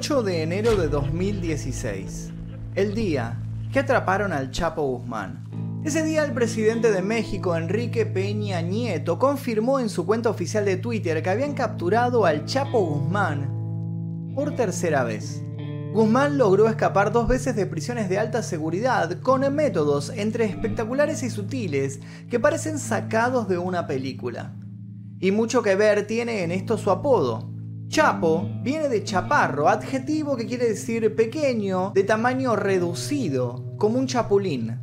8 de enero de 2016, el día que atraparon al Chapo Guzmán. Ese día el presidente de México, Enrique Peña Nieto, confirmó en su cuenta oficial de Twitter que habían capturado al Chapo Guzmán por tercera vez. Guzmán logró escapar dos veces de prisiones de alta seguridad con métodos entre espectaculares y sutiles que parecen sacados de una película. Y mucho que ver tiene en esto su apodo. Chapo viene de chaparro, adjetivo que quiere decir pequeño, de tamaño reducido, como un chapulín.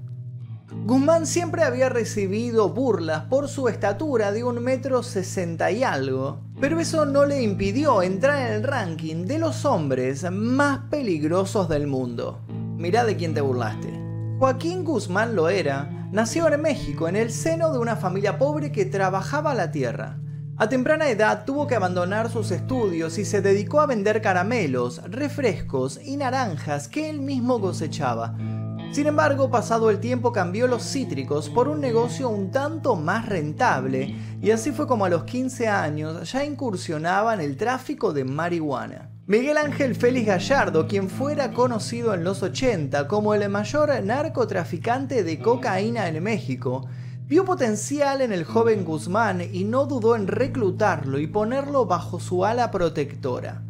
Guzmán siempre había recibido burlas por su estatura de un metro sesenta y algo, pero eso no le impidió entrar en el ranking de los hombres más peligrosos del mundo. Mirá de quién te burlaste. Joaquín Guzmán lo era, nació en México en el seno de una familia pobre que trabajaba la tierra. A temprana edad tuvo que abandonar sus estudios y se dedicó a vender caramelos, refrescos y naranjas que él mismo cosechaba. Sin embargo, pasado el tiempo cambió los cítricos por un negocio un tanto más rentable y así fue como a los 15 años ya incursionaba en el tráfico de marihuana. Miguel Ángel Félix Gallardo, quien fuera conocido en los 80 como el mayor narcotraficante de cocaína en México, Vio potencial en el joven Guzmán y no dudó en reclutarlo y ponerlo bajo su ala protectora.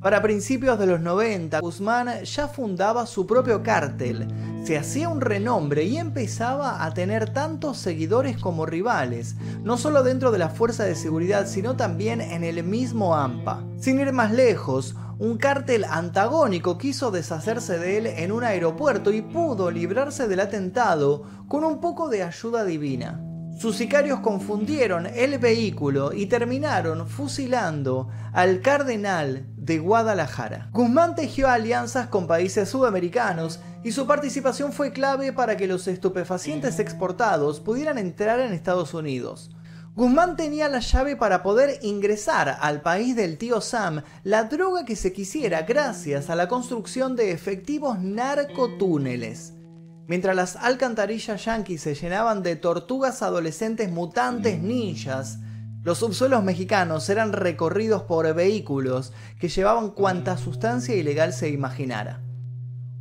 Para principios de los 90, Guzmán ya fundaba su propio cártel, se hacía un renombre y empezaba a tener tantos seguidores como rivales, no solo dentro de la fuerza de seguridad, sino también en el mismo AMPA. Sin ir más lejos, un cártel antagónico quiso deshacerse de él en un aeropuerto y pudo librarse del atentado con un poco de ayuda divina. Sus sicarios confundieron el vehículo y terminaron fusilando al cardenal de Guadalajara. Guzmán tejió alianzas con países sudamericanos y su participación fue clave para que los estupefacientes exportados pudieran entrar en Estados Unidos. Guzmán tenía la llave para poder ingresar al país del tío Sam la droga que se quisiera gracias a la construcción de efectivos narcotúneles. Mientras las alcantarillas yanquis se llenaban de tortugas adolescentes mutantes ninjas, los subsuelos mexicanos eran recorridos por vehículos que llevaban cuanta sustancia ilegal se imaginara.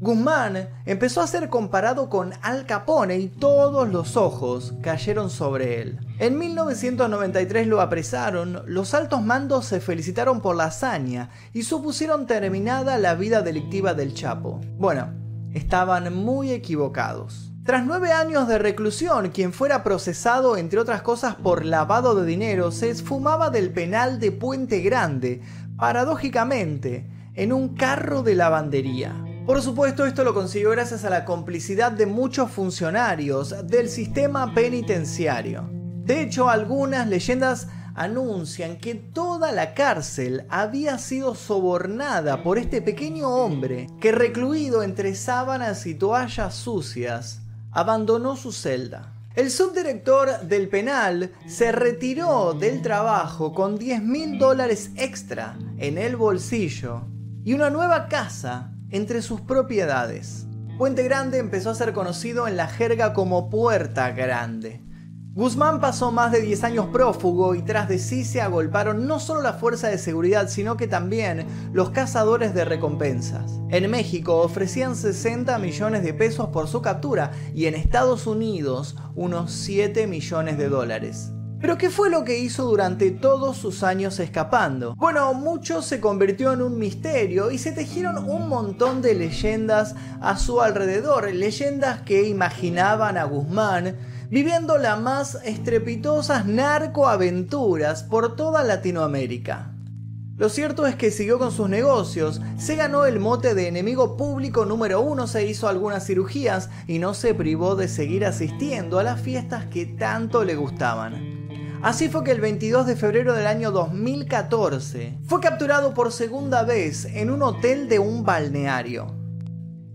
Guzmán empezó a ser comparado con Al Capone y todos los ojos cayeron sobre él. En 1993 lo apresaron, los altos mandos se felicitaron por la hazaña y supusieron terminada la vida delictiva del Chapo. Bueno, estaban muy equivocados. Tras nueve años de reclusión, quien fuera procesado, entre otras cosas, por lavado de dinero, se esfumaba del penal de Puente Grande, paradójicamente, en un carro de lavandería. Por supuesto, esto lo consiguió gracias a la complicidad de muchos funcionarios del sistema penitenciario. De hecho, algunas leyendas anuncian que toda la cárcel había sido sobornada por este pequeño hombre que recluido entre sábanas y toallas sucias, abandonó su celda. El subdirector del penal se retiró del trabajo con 10 mil dólares extra en el bolsillo y una nueva casa entre sus propiedades. Puente Grande empezó a ser conocido en la jerga como Puerta Grande. Guzmán pasó más de 10 años prófugo y tras de sí se agolparon no solo la fuerza de seguridad, sino que también los cazadores de recompensas. En México ofrecían 60 millones de pesos por su captura y en Estados Unidos unos 7 millones de dólares. Pero ¿qué fue lo que hizo durante todos sus años escapando? Bueno, mucho se convirtió en un misterio y se tejieron un montón de leyendas a su alrededor, leyendas que imaginaban a Guzmán viviendo las más estrepitosas narcoaventuras por toda Latinoamérica. Lo cierto es que siguió con sus negocios, se ganó el mote de enemigo público número uno, se hizo algunas cirugías y no se privó de seguir asistiendo a las fiestas que tanto le gustaban. Así fue que el 22 de febrero del año 2014 fue capturado por segunda vez en un hotel de un balneario.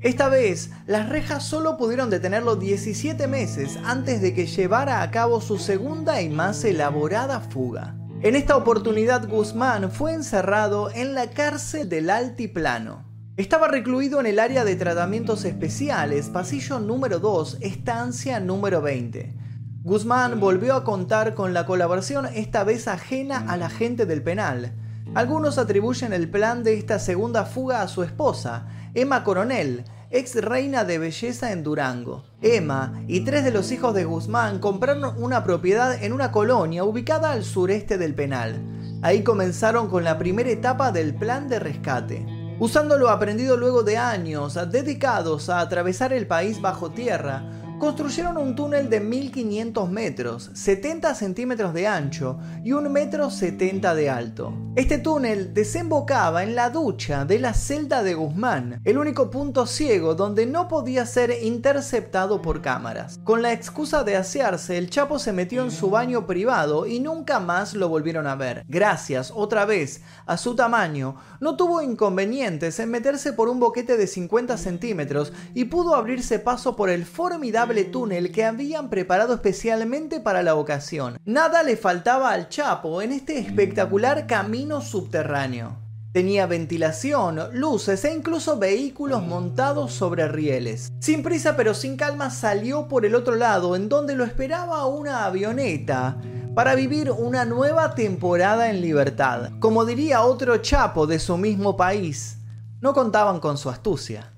Esta vez, las rejas solo pudieron detenerlo 17 meses antes de que llevara a cabo su segunda y más elaborada fuga. En esta oportunidad Guzmán fue encerrado en la cárcel del Altiplano. Estaba recluido en el área de tratamientos especiales, pasillo número 2, estancia número 20. Guzmán volvió a contar con la colaboración esta vez ajena a la gente del penal. Algunos atribuyen el plan de esta segunda fuga a su esposa, Emma Coronel, ex reina de belleza en Durango. Emma y tres de los hijos de Guzmán compraron una propiedad en una colonia ubicada al sureste del penal. Ahí comenzaron con la primera etapa del plan de rescate. Usando lo aprendido luego de años dedicados a atravesar el país bajo tierra, construyeron un túnel de 1500 metros, 70 centímetros de ancho y 1 metro 70 de alto. Este túnel desembocaba en la ducha de la celda de Guzmán, el único punto ciego donde no podía ser interceptado por cámaras. Con la excusa de asearse, el Chapo se metió en su baño privado y nunca más lo volvieron a ver. Gracias, otra vez, a su tamaño, no tuvo inconvenientes en meterse por un boquete de 50 centímetros y pudo abrirse paso por el formidable túnel que habían preparado especialmente para la ocasión. Nada le faltaba al Chapo en este espectacular camino subterráneo. Tenía ventilación, luces e incluso vehículos montados sobre rieles. Sin prisa pero sin calma salió por el otro lado en donde lo esperaba una avioneta para vivir una nueva temporada en libertad. Como diría otro Chapo de su mismo país, no contaban con su astucia.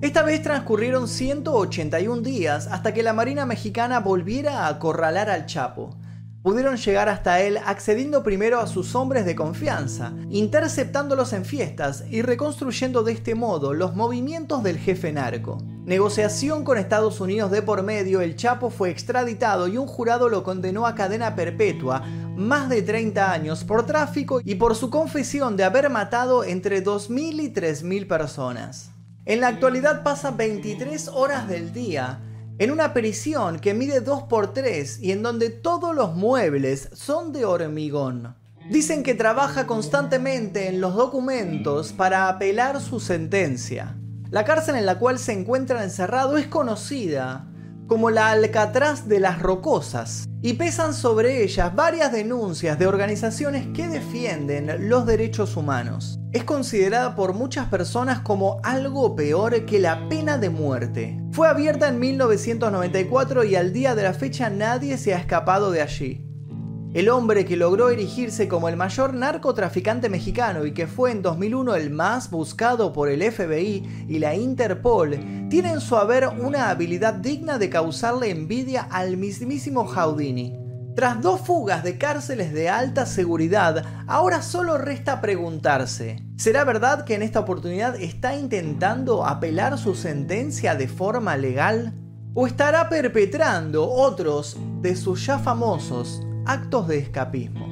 Esta vez transcurrieron 181 días hasta que la Marina Mexicana volviera a acorralar al Chapo. Pudieron llegar hasta él accediendo primero a sus hombres de confianza, interceptándolos en fiestas y reconstruyendo de este modo los movimientos del jefe narco. Negociación con Estados Unidos de por medio, el Chapo fue extraditado y un jurado lo condenó a cadena perpetua, más de 30 años, por tráfico y por su confesión de haber matado entre 2.000 y 3.000 personas. En la actualidad pasa 23 horas del día en una prisión que mide 2x3 y en donde todos los muebles son de hormigón. Dicen que trabaja constantemente en los documentos para apelar su sentencia. La cárcel en la cual se encuentra encerrado es conocida como la Alcatraz de las Rocosas, y pesan sobre ellas varias denuncias de organizaciones que defienden los derechos humanos. Es considerada por muchas personas como algo peor que la pena de muerte. Fue abierta en 1994 y al día de la fecha nadie se ha escapado de allí. El hombre que logró erigirse como el mayor narcotraficante mexicano y que fue en 2001 el más buscado por el FBI y la Interpol, tiene en su haber una habilidad digna de causarle envidia al mismísimo Houdini. Tras dos fugas de cárceles de alta seguridad, ahora solo resta preguntarse, ¿será verdad que en esta oportunidad está intentando apelar su sentencia de forma legal? ¿O estará perpetrando otros de sus ya famosos actos de escapismo.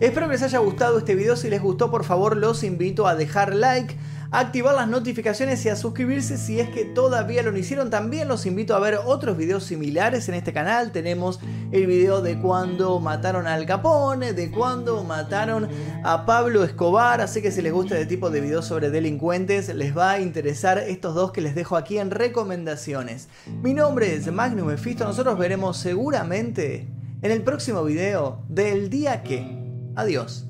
Espero que les haya gustado este video, si les gustó por favor los invito a dejar like, activar las notificaciones y a suscribirse si es que todavía lo no hicieron. También los invito a ver otros videos similares en este canal. Tenemos el video de cuando mataron al Capone, de cuando mataron a Pablo Escobar. Así que si les gusta este tipo de videos sobre delincuentes, les va a interesar estos dos que les dejo aquí en recomendaciones. Mi nombre es Magnum Mephisto. Nosotros veremos seguramente en el próximo video del día que. Adiós.